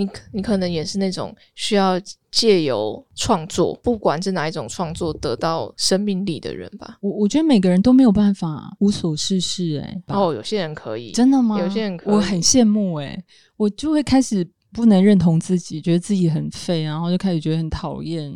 你可你可能也是那种需要借由创作，不管是哪一种创作，得到生命力的人吧。我我觉得每个人都没有办法无所事事、哎，哦，有些人可以，真的吗？有些人可以我很羡慕、哎，我就会开始不能认同自己，觉得自己很废，然后就开始觉得很讨厌。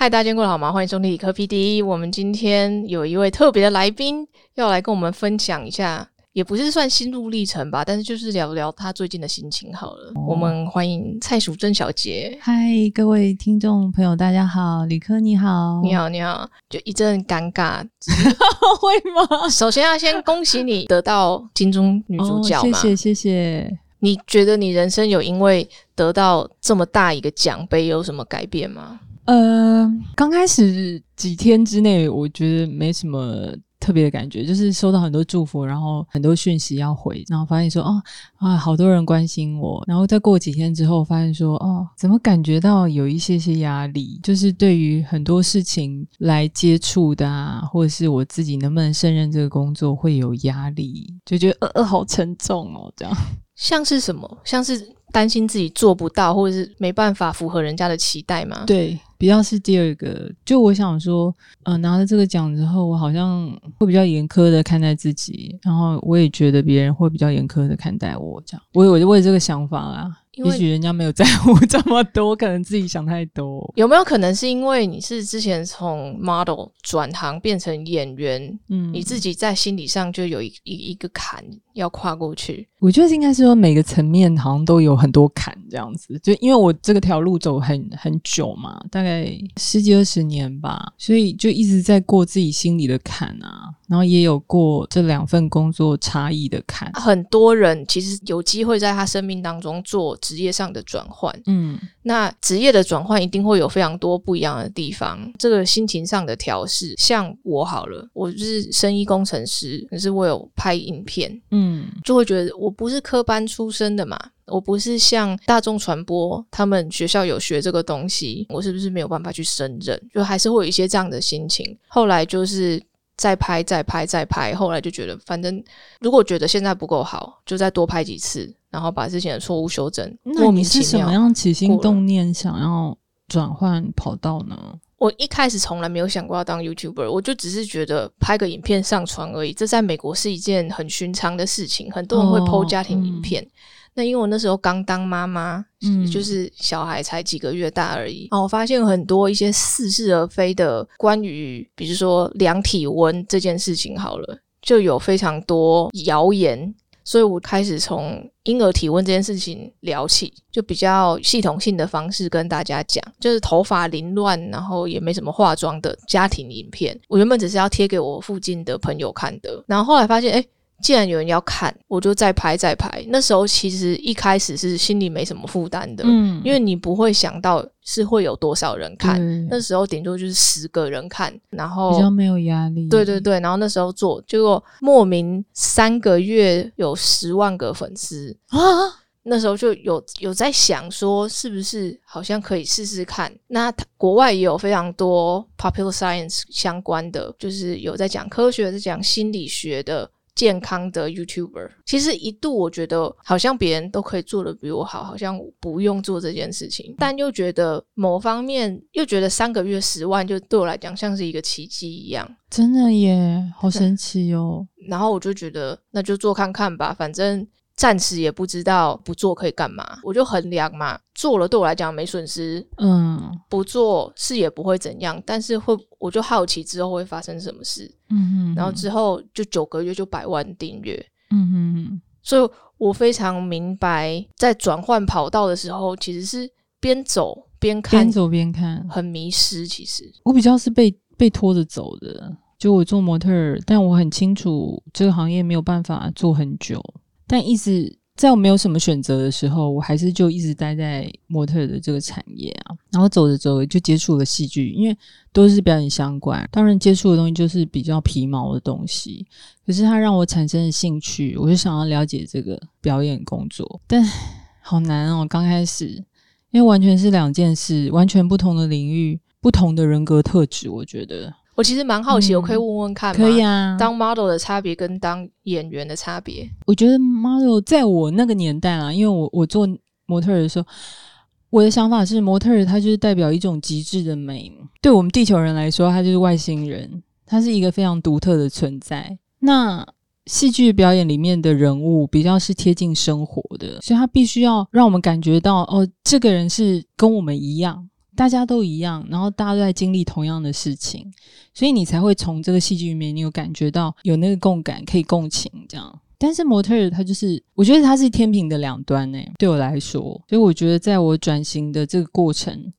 嗨，大家见过得好吗？欢迎收听理科 PD。我们今天有一位特别的来宾要来跟我们分享一下，也不是算心路历程吧，但是就是聊聊他最近的心情好了。我们欢迎蔡淑珍小姐。嗨，各位听众朋友，大家好，理科你好，你好，你好，就一阵尴尬。会吗？首先要先恭喜你得到金钟女主角嘛，哦谢谢谢谢。你觉得你人生有因为得到这么大一个奖杯有什么改变吗？呃，刚开始几天之内，我觉得没什么特别的感觉，就是收到很多祝福，然后很多讯息要回，然后发现说，哦啊，好多人关心我，然后再过几天之后，发现说，哦，怎么感觉到有一些些压力，就是对于很多事情来接触的啊，或者是我自己能不能胜任这个工作会有压力，就觉得呃呃好沉重哦，这样。像是什么？像是担心自己做不到，或者是没办法符合人家的期待吗？对，比较是第二个。就我想说，嗯，拿了这个奖之后，我好像会比较严苛的看待自己，然后我也觉得别人会比较严苛的看待我。这样，我有我有这个想法啊。也许人家没有在乎这么多，可能自己想太多。有没有可能是因为你是之前从 model 转行变成演员，嗯，你自己在心理上就有一一一个坎要跨过去？我觉得应该是说每个层面好像都有很多坎这样子，就因为我这个条路走很很久嘛，大概十几二十年吧，所以就一直在过自己心里的坎啊，然后也有过这两份工作差异的坎。很多人其实有机会在他生命当中做职业上的转换，嗯那职业的转换一定会有非常多不一样的地方。这个心情上的调试，像我好了，我就是生医工程师，可是我有拍影片，嗯就会觉得我不是科班出身的嘛，我不是像大众传播他们学校有学这个东西，我是不是没有办法去胜任？就还是会有一些这样的心情。后来就是再拍、再拍、再拍，后来就觉得，反正如果觉得现在不够好，就再多拍几次，然后把之前的错误修正。那莫你是什么。样起心动念想要转换跑道呢？我一开始从来没有想过要当 YouTuber，我就只是觉得拍个影片上传而已，这在美国是一件很寻常的事情，很多人会哦 PO 家庭影片。那因为我那时候刚当妈妈，嗯就是小孩才几个月大而已，然后我发现很多一些似是而非的关于，比如说量体温这件事情好了，就有非常多谣言。所以我开始从婴儿体温这件事情聊起，就比较系统性的方式跟大家讲，就是头发凌乱，然后也没什么化妆的家庭影片。我原本只是要贴给我附近的朋友看的，然后后来发现，哎，既然有人要看，我就再拍再拍。那时候其实一开始是心里没什么负担的，嗯因为你不会想到是会有多少人看，那时候顶多就是十个人看，然后比较没有压力。对对对，然后那时候做，结果莫名三个月有十万个粉丝，啊，那时候就有有在想说，是不是好像可以试试看？那它国外也有非常多 popular science 相关的，就是有在讲科学、在讲心理学的。健康的 YouTuber，其实一度我觉得好像别人都可以做的比我好，好像不用做这件事情，但又觉得某方面又觉得三个月十万就对我来讲像是一个奇迹一样，真的耶，好神奇哦。然后我就觉得那就做看看吧，反正暂时也不知道不做可以干嘛，我就衡量嘛，做了对我来讲没损失，嗯。不做是也不会怎样，但是会我就好奇之后会发生什么事，嗯嗯，然后之后就九个月就百万订阅，嗯嗯所以我非常明白在转换跑道的时候其实是边走边看边，走边看。很迷失。其实。我比较是被被拖着走的，就我做模特儿，但我很清楚这个行业没有办法做很久，但一直在我没有什么选择的时候，我还是就一直待在模特的这个产业啊。然后走着走着就接触了戏剧，因为都是表演相关，当然接触的东西就是比较皮毛的东西，可是它让我产生了兴趣，我就想要了解这个表演工作，但好难哦，刚开始。因为完全是两件事，完全不同的领域，不同的人格特质。我觉得我其实蛮好奇，嗯我可以问问看吗？可以啊。当 model 的差别跟当演员的差别，我觉得 model 在我那个年代啊，因为我我做模特的时候，我的想法是模特儿它就是代表一种极致的美，对我们地球人来说，它就是外星人，它是一个非常独特的存在。那戏剧表演里面的人物比较是贴近生活的，所以他必须要让我们感觉到，哦，这个人是跟我们一样，大家都一样，然后大家都在经历同样的事情，所以你才会从这个戏剧里面，你有感觉到有那个共感，可以共情这样。但是模特儿他就是，我觉得他是天平的两端呢。对我来说，所以我觉得在我转型的这个过程，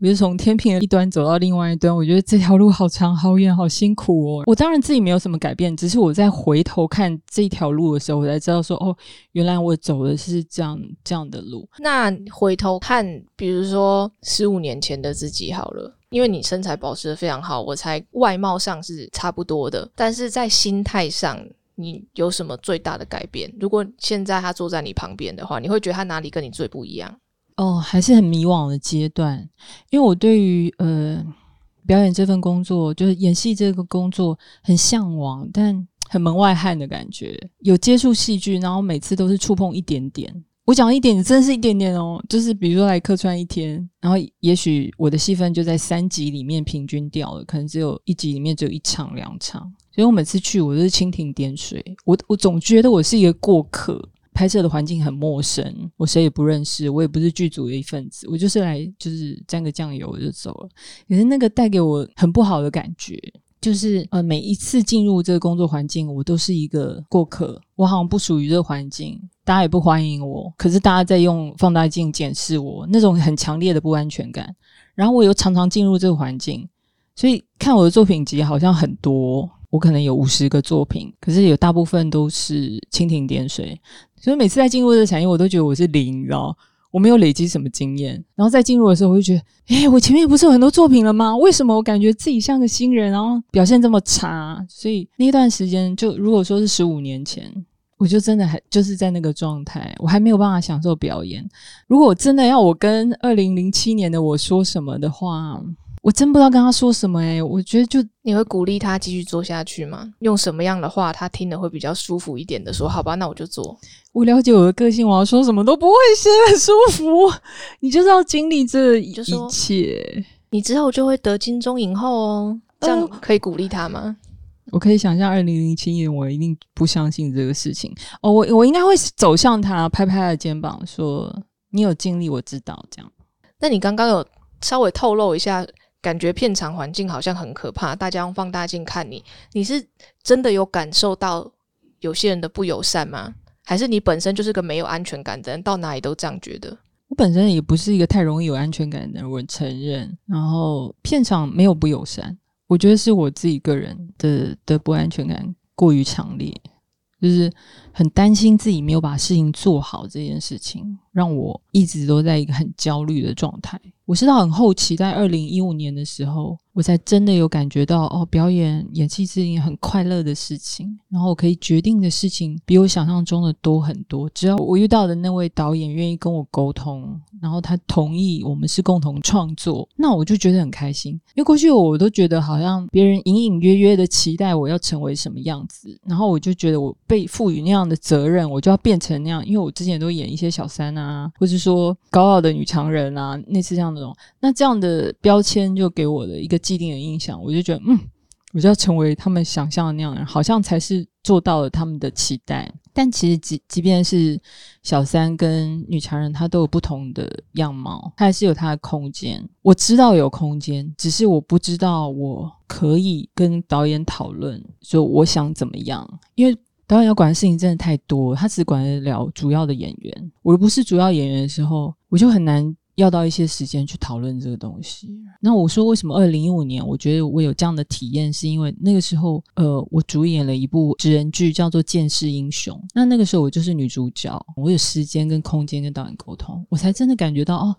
我就从天平的一端走到另外一端。我觉得这条路好长、好远、好辛苦哦。我当然自己没有什么改变，只是我在回头看这条路的时候，我才知道说，哦，原来我走的是这样这样的路。那回头看，比如说十五年前的自己好了，因为你身材保持的非常好，我才外貌上是差不多的，但是在心态上，你有什么最大的改变？如果现在他坐在你旁边的话，你会觉得他哪里跟你最不一样？哦，还是很迷惘的阶段，因为我对于呃表演这份工作，就是演戏这个工作很向往，但很门外汉的感觉。有接触戏剧，然后每次都是触碰一点点。我讲一点，真是一点点哦，就是比如说来客串一天，然后也许我的戏份就在三集里面平均掉了，可能只有一集里面只有一场两场，所以我每次去我都是蜻蜓点水，我我总觉得我是一个过客。拍摄的环境很陌生，我谁也不认识，我也不是剧组的一份子，我就是来就是沾个酱油我就走了。可是那个带给我很不好的感觉，就是呃每一次进入这个工作环境，我都是一个过客，我好像不属于这个环境，大家也不欢迎我，可是大家在用放大镜检视我，那种很强烈的不安全感。然后我又常常进入这个环境，所以看我的作品集好像很多，我可能有五十个作品，可是有大部分都是蜻蜓点水。所以每次在进入这个产业，我都觉得我是零，你知道，我没有累积什么经验。然后在进入的时候，我就觉得，诶，我前面不是有很多作品了吗？为什么我感觉自己像个新人，然后表现这么差？所以那段时间，就如果说是十五年前，我就真的还就是在那个状态，我还没有办法享受表演。如果真的要我跟二零零七年的我说什么的话，我真不知道跟他说什么诶、我觉得就你会鼓励他继续做下去吗？用什么样的话他听了会比较舒服一点的说？好吧，那我就做。我了解我的个性，我要说什么都不会是很舒服。你就是要经历这一切。你之后就会得金钟影后哦，这样可以鼓励他吗？我可以想象，二零零七年我一定不相信这个事情。哦，我我应该会走向他，拍拍他的肩膀，说：“你有尽力，我知道。”这样。那你刚刚有稍微透露一下，感觉片场环境好像很可怕，大家用放大镜看你，你是真的有感受到有些人的不友善吗？还是你本身就是个没有安全感的人，到哪里都这样觉得？我本身也不是一个太容易有安全感的人，我承认。然后片场没有不友善，我觉得是我自己个人的的不安全感过于强烈，就是很担心自己没有把事情做好这件事情，让我一直都在一个很焦虑的状态。我是到很后期，在二零一五年的时候，我才真的有感觉到，哦，表演演戏是一件很快乐的事情，然后我可以决定的事情比我想象中的多很多。只要我遇到的那位导演愿意跟我沟通，然后他同意我们是共同创作，那我就觉得很开心。因为过去我都觉得好像别人隐隐约约的期待我要成为什么样子，然后我就觉得我被赋予那样的责任，我就要变成那样。因为我之前都演一些小三啊，或是说高傲的女强人啊，类似这样的种，那这样的标签就给我的一个既定的印象，我就觉得嗯，我就要成为他们想象的那样人，好像才是做到了他们的期待。但其实即即便是小三跟女强人，她都有不同的样貌，她还是有她的空间。我知道有空间，只是我不知道我可以跟导演讨论说我想怎么样，因为导演要管的事情真的太多，他只管得了主要的演员。我不是主要演员的时候，我就很难。要到一些时间去讨论这个东西。那我说为什么二零一五年我觉得我有这样的体验，是因为那个时候，呃，我主演了一部职人剧，叫做《剑士英雄》。那那个时候我就是女主角，我有时间跟空间跟导演沟通，我才真的感觉到哦，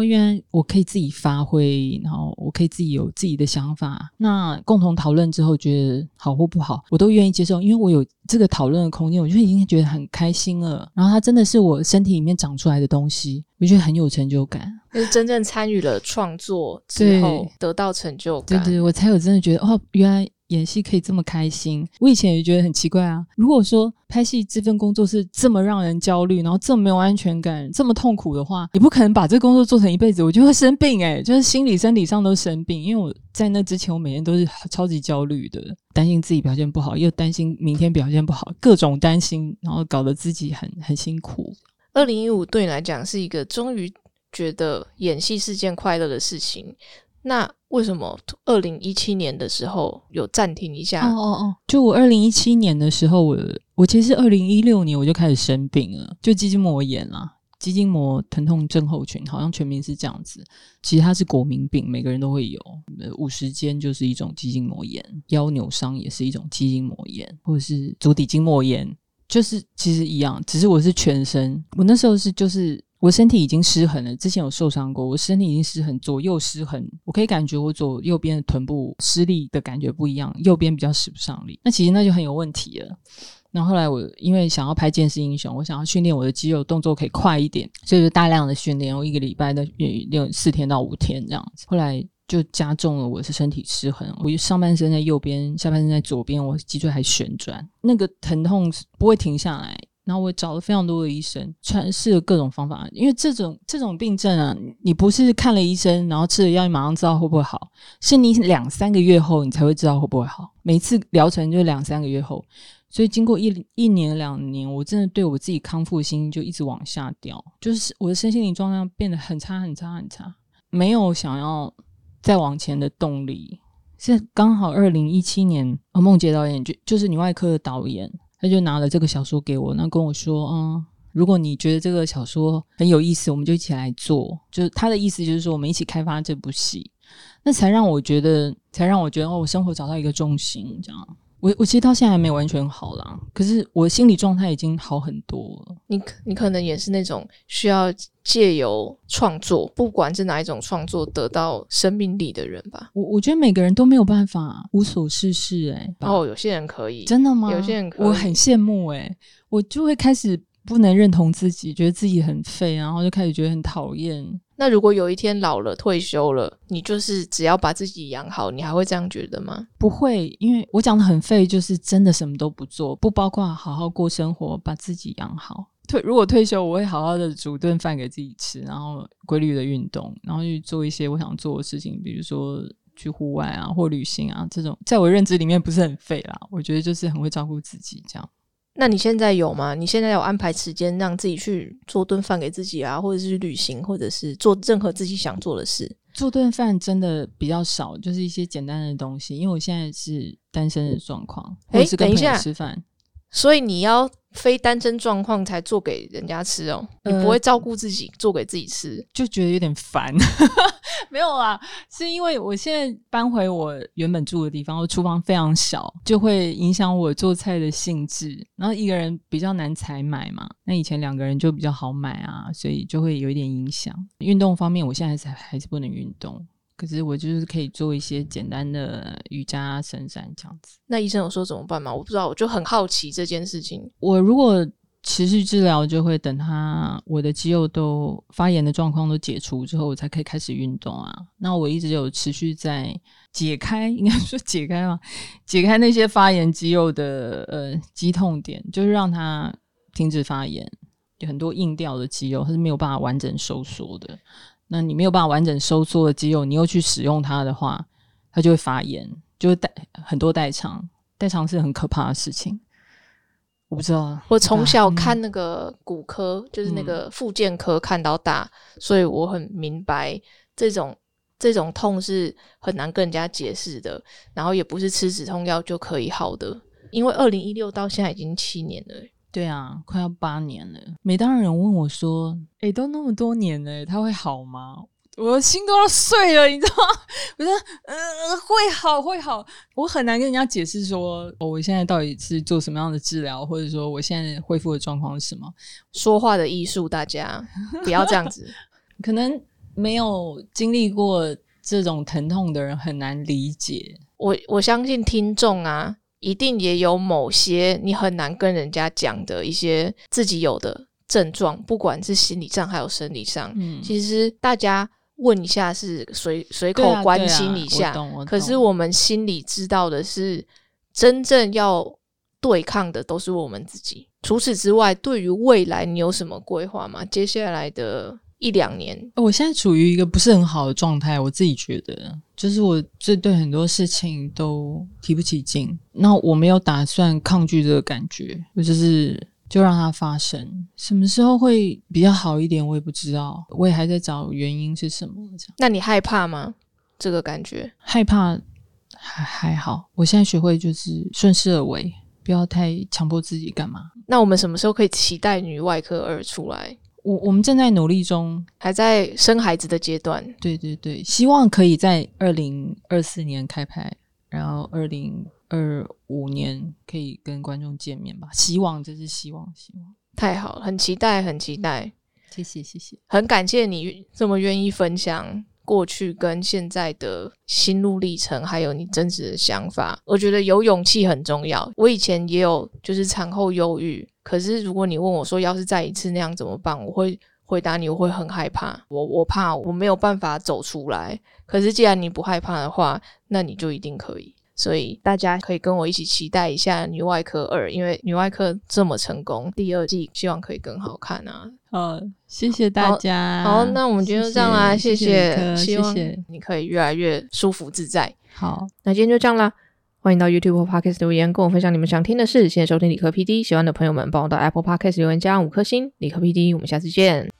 哦，原来我可以自己发挥，然后我可以自己有自己的想法。那共同讨论之后，觉得好或不好，我都愿意接受，因为我有这个讨论的空间，我就已经觉得很开心了。然后它真的是我身体里面长出来的东西，我觉得很有成就感。就是真正参与了创作之后得到成就感。对对，我才有真的觉得哦，原来演戏可以这么开心。我以前也觉得很奇怪啊。如果说拍戏这份工作是这么让人焦虑，然后这么没有安全感，这么痛苦的话，你不可能把这工作做成一辈子，我就会生病诶、就是心理、身体上都生病。因为我在那之前，我每天都是超级焦虑的，担心自己表现不好，又担心明天表现不好，各种担心，然后搞得自己很很辛苦。二零一五对你来讲是一个终于觉得演戏是件快乐的事情。那为什么二零一七年的时候有暂停一下？哦哦哦！就我二零一七年的时候，我我其实二零一六年我就开始生病了，就肌筋膜炎啦，肌筋膜疼痛症候群，好像全名是这样子。其实它是国民病，每个人都会有。呃五十肩就是一种肌筋膜炎，腰扭伤也是一种肌筋膜炎，或者是足底筋膜炎，就是其实一样，只是我是全身。我那时候是就是我身体已经失衡了，之前有受伤过，我身体已经失衡，左右失衡，我可以感觉我左右边的臀部施力的感觉不一样，右边比较使不上力，那其实那就很有问题了。然后来我因为想要拍《健身英雄》，我想要训练我的肌肉动作可以快一点，所以就大量的训练，我一个礼拜的练四天到五天这样子。后来就加重了我是身体失衡，我就上半身在右边，下半身在左边，我脊椎还旋转，那个疼痛是不会停下来。然后我找了非常多的医生，尝试了各种方法，因为这种这种病症啊，你不是看了医生，然后吃了药，你马上知道会不会好，是你两三个月后你才会知道会不会好。每次疗程就两三个月后，所以经过一一年两年，我真的对我自己康复心就一直往下掉，就是我的身心灵状态变得很差很差很差，没有想要再往前的动力。是刚好二零一七年，呃，梦洁导演就就是女外科的导演，他就拿了这个小说给我，那跟我说，嗯，如果你觉得这个小说很有意思，我们就一起来做。就是他的意思就是说，我们一起开发这部戏，那才让我觉得，才让我觉得哦，我生活找到一个重心，这样。我我其实到现在还没完全好啦，可是我心理状态已经好很多了。你可你可能也是那种需要借由创作，不管是哪一种创作，得到生命力的人吧。我我觉得每个人都没有办法无所事事、欸，哎，哦，有些人可以，真的吗？有些人可以我很羡慕哎、我就会开始不能认同自己，觉得自己很废，然后就开始觉得很讨厌。那如果有一天老了退休了，你就是只要把自己养好，你还会这样觉得吗？不会，因为我讲的很废，就是真的什么都不做，不包括好好过生活，把自己养好。退如果退休，我会好好的煮顿饭给自己吃，然后规律的运动，然后去做一些我想做的事情，比如说去户外啊或旅行啊这种，在我认知里面不是很废啦。我觉得就是很会照顾自己这样。那你现在有吗？你现在有安排时间让自己去做顿饭给自己啊，或者是去旅行，或者是做任何自己想做的事？做顿饭真的比较少，就是一些简单的东西。因为我现在是单身的状况，或诶者是跟朋友等一下吃饭。所以你要非单身状况才做给人家吃哦，你呃不会照顾自己做给自己吃。就觉得有点烦。没有啊，是因为我现在搬回我原本住的地方，我厨房非常小，就会影响我做菜的兴致。然后一个人比较难采买嘛，那以前两个人就比较好买啊，所以就会有一点影响。运动方面，我现在还是还是不能运动。可是我就是可以做一些简单的瑜伽、伸展这样子。那医生有说怎么办吗？我不知道，我就很好奇这件事情。我如果持续治疗，就会等他我的肌肉都发炎的状况都解除之后，我才可以开始运动啊。那我一直有持续在解开，应该说解开嘛，解开那些发炎肌肉的呃肌痛点，就是让它停止发炎。有很多硬掉的肌肉，它是没有办法完整收缩的。那你没有办法完整收缩的肌肉，你又去使用它的话，它就会发炎，就会代很多代偿。代偿是很可怕的事情。我不知道，我从小嗯看那个骨科，就是那个复健科看到大，所以我很明白这种这种痛是很难跟人家解释的，然后也不是吃止痛药就可以好的。因为二零一六到现在已经七年了，对啊，快要八年了。每当有人问我说：“诶，都那么多年了，他会好吗？”我的心都要碎了，你知道吗？我说：“呃，会好，会好。”我很难跟人家解释说，哦，我现在到底是做什么样的治疗，或者说我现在恢复的状况是什么。说话的艺术，大家 不要这样子。可能没有经历过这种疼痛的人很难理解。我我相信听众啊，一定也有某些你很难跟人家讲的一些自己有的症状，不管是心理上还有生理上。嗯，其实大家问一下是随随口关心一下，可是我们心里知道的是，真正要对抗的都是我们自己。除此之外，对于未来你有什么规划吗？接下来的一两年，我现在处于一个不是很好的状态，我自己觉得，就是我这对很多事情都提不起劲。那我没有打算抗拒这个感觉，我就是就让它发生。什么时候会比较好一点，我也不知道，我也还在找原因是什么。这样那你害怕吗？这个感觉？害怕还还好，我现在学会就是顺势而为，不要太强迫自己干嘛。那我们什么时候可以期待女外科二出来？我我们正在努力中，还在生孩子的阶段，对对对，希望可以在二零二四年开拍，然后二零二五年可以跟观众见面吧。希望，这是希望，希望。太好了，很期待，很期待，谢谢，谢谢。很感谢你这么愿意分享过去跟现在的心路历程，还有你真实的想法。我觉得有勇气很重要。我以前也有就是产后忧郁，可是如果你问我说要是再一次那样怎么办，我会回答你，我会很害怕。我我怕我没有办法走出来。可是既然你不害怕的话，那你就一定可以。所以大家可以跟我一起期待一下《女外科二》，因为《女外科》这么成功，第二季希望可以更好看啊！好，谢谢大家。好，那我们今天就这样啦，谢谢希望。你可以越来越舒服自在。好，那今天就这样啦，欢迎到 YouTube 或 Podcast 留言，跟我分享你们想听的事。现在收听理科 PD，喜欢的朋友们帮我到 Apple Podcast 留言加上五颗星。理科 PD，我们下次见。